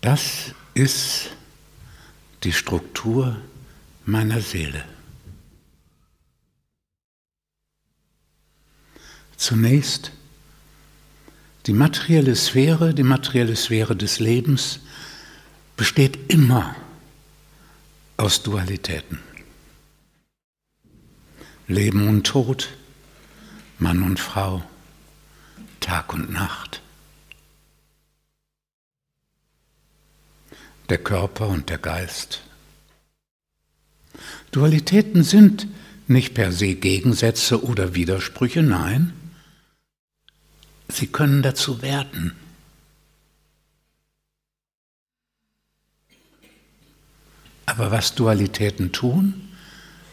Das ist die Struktur meiner Seele. Zunächst die materielle Sphäre, die materielle Sphäre des Lebens besteht immer aus Dualitäten. Leben und Tod, Mann und Frau, Tag und Nacht. Der Körper und der Geist. Dualitäten sind nicht per se Gegensätze oder Widersprüche, nein, sie können dazu werden. Aber was Dualitäten tun,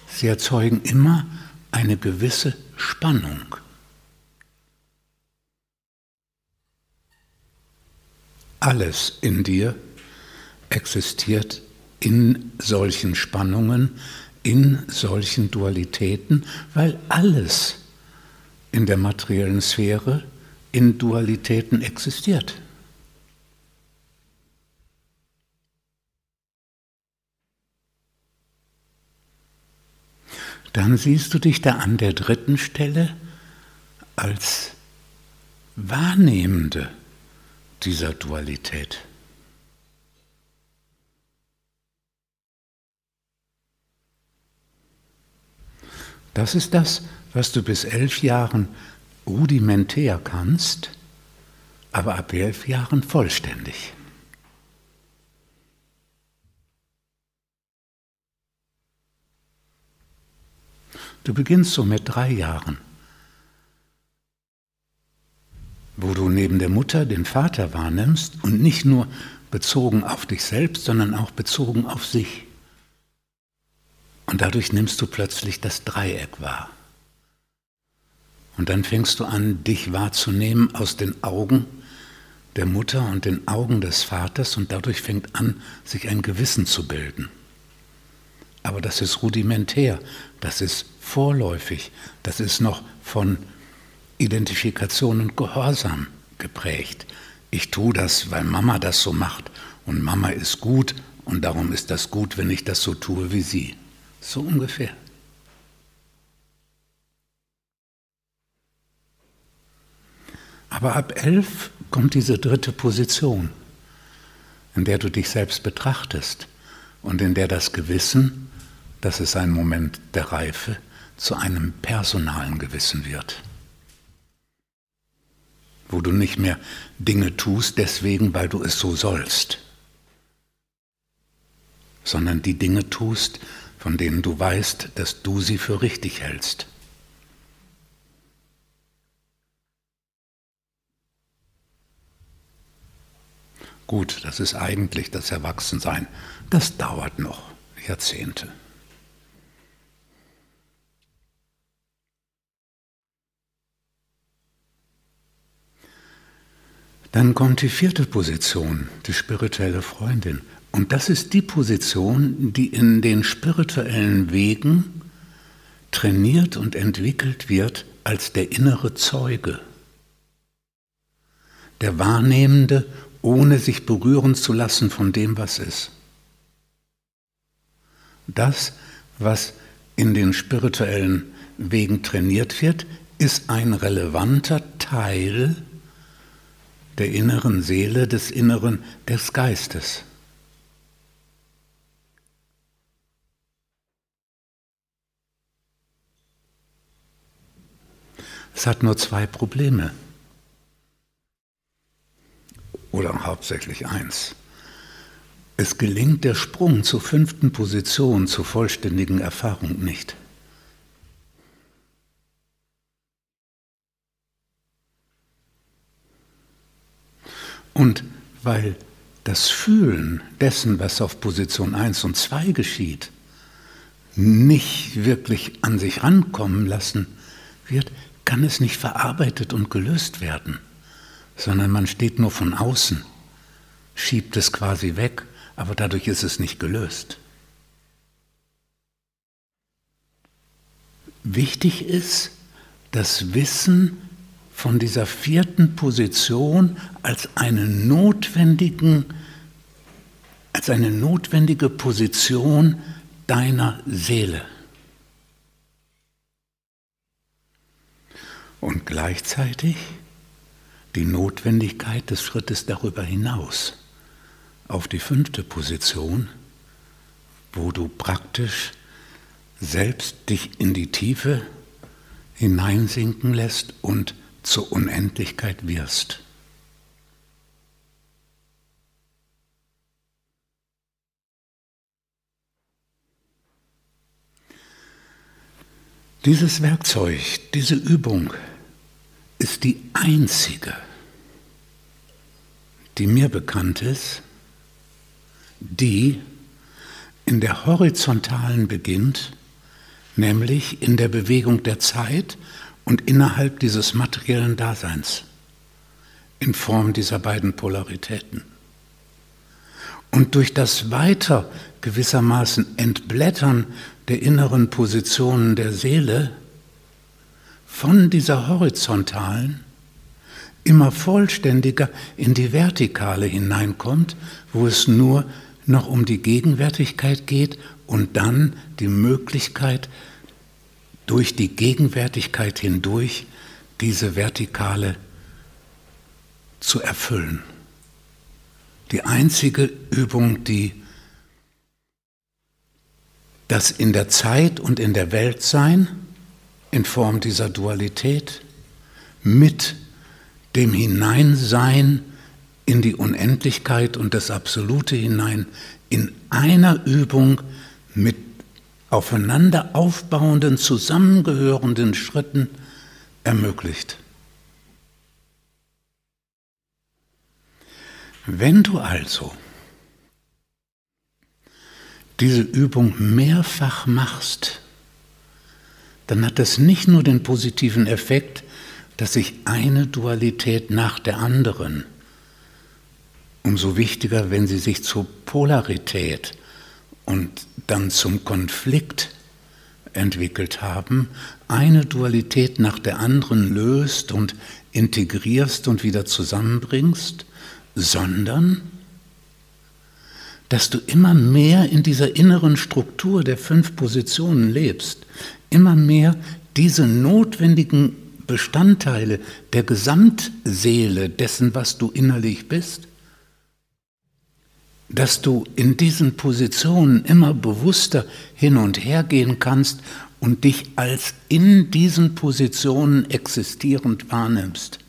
sie erzeugen immer eine gewisse Spannung. Alles in dir existiert in solchen Spannungen, in solchen Dualitäten, weil alles in der materiellen Sphäre in Dualitäten existiert. dann siehst du dich da an der dritten Stelle als Wahrnehmende dieser Dualität. Das ist das, was du bis elf Jahren rudimentär kannst, aber ab elf Jahren vollständig. Du beginnst so mit drei Jahren, wo du neben der Mutter den Vater wahrnimmst und nicht nur bezogen auf dich selbst, sondern auch bezogen auf sich. Und dadurch nimmst du plötzlich das Dreieck wahr. Und dann fängst du an, dich wahrzunehmen aus den Augen der Mutter und den Augen des Vaters und dadurch fängt an, sich ein Gewissen zu bilden. Aber das ist rudimentär, das ist vorläufig, das ist noch von Identifikation und Gehorsam geprägt. Ich tue das, weil Mama das so macht und Mama ist gut und darum ist das gut, wenn ich das so tue wie sie. So ungefähr. Aber ab elf kommt diese dritte Position, in der du dich selbst betrachtest und in der das Gewissen dass es ein Moment der Reife zu einem personalen Gewissen wird, wo du nicht mehr Dinge tust deswegen, weil du es so sollst, sondern die Dinge tust, von denen du weißt, dass du sie für richtig hältst. Gut, das ist eigentlich das Erwachsensein. Das dauert noch Jahrzehnte. Dann kommt die vierte Position, die spirituelle Freundin. Und das ist die Position, die in den spirituellen Wegen trainiert und entwickelt wird als der innere Zeuge. Der Wahrnehmende, ohne sich berühren zu lassen von dem, was ist. Das, was in den spirituellen Wegen trainiert wird, ist ein relevanter Teil der inneren Seele, des inneren, des Geistes. Es hat nur zwei Probleme. Oder hauptsächlich eins. Es gelingt der Sprung zur fünften Position, zur vollständigen Erfahrung nicht. Und weil das Fühlen dessen, was auf Position 1 und 2 geschieht, nicht wirklich an sich rankommen lassen wird, kann es nicht verarbeitet und gelöst werden, sondern man steht nur von außen, schiebt es quasi weg, aber dadurch ist es nicht gelöst. Wichtig ist, das Wissen von dieser vierten Position als einen notwendigen als eine notwendige Position deiner Seele. Und gleichzeitig die Notwendigkeit des Schrittes darüber hinaus auf die fünfte Position, wo du praktisch selbst dich in die Tiefe hineinsinken lässt und zur Unendlichkeit wirst. Dieses Werkzeug, diese Übung ist die einzige, die mir bekannt ist, die in der horizontalen beginnt, nämlich in der Bewegung der Zeit und innerhalb dieses materiellen Daseins, in Form dieser beiden Polaritäten. Und durch das weiter gewissermaßen Entblättern der inneren Positionen der Seele von dieser horizontalen immer vollständiger in die vertikale hineinkommt, wo es nur noch um die Gegenwärtigkeit geht und dann die Möglichkeit, durch die Gegenwärtigkeit hindurch diese Vertikale zu erfüllen. Die einzige Übung, die das in der Zeit und in der Welt sein, in Form dieser Dualität, mit dem Hineinsein in die Unendlichkeit und das Absolute hinein, in einer Übung mit aufeinander aufbauenden, zusammengehörenden Schritten ermöglicht. Wenn du also diese Übung mehrfach machst, dann hat das nicht nur den positiven Effekt, dass sich eine Dualität nach der anderen, umso wichtiger, wenn sie sich zur Polarität und dann zum Konflikt entwickelt haben, eine Dualität nach der anderen löst und integrierst und wieder zusammenbringst, sondern dass du immer mehr in dieser inneren Struktur der fünf Positionen lebst, immer mehr diese notwendigen Bestandteile der Gesamtseele dessen, was du innerlich bist, dass du in diesen Positionen immer bewusster hin und her gehen kannst und dich als in diesen Positionen existierend wahrnimmst.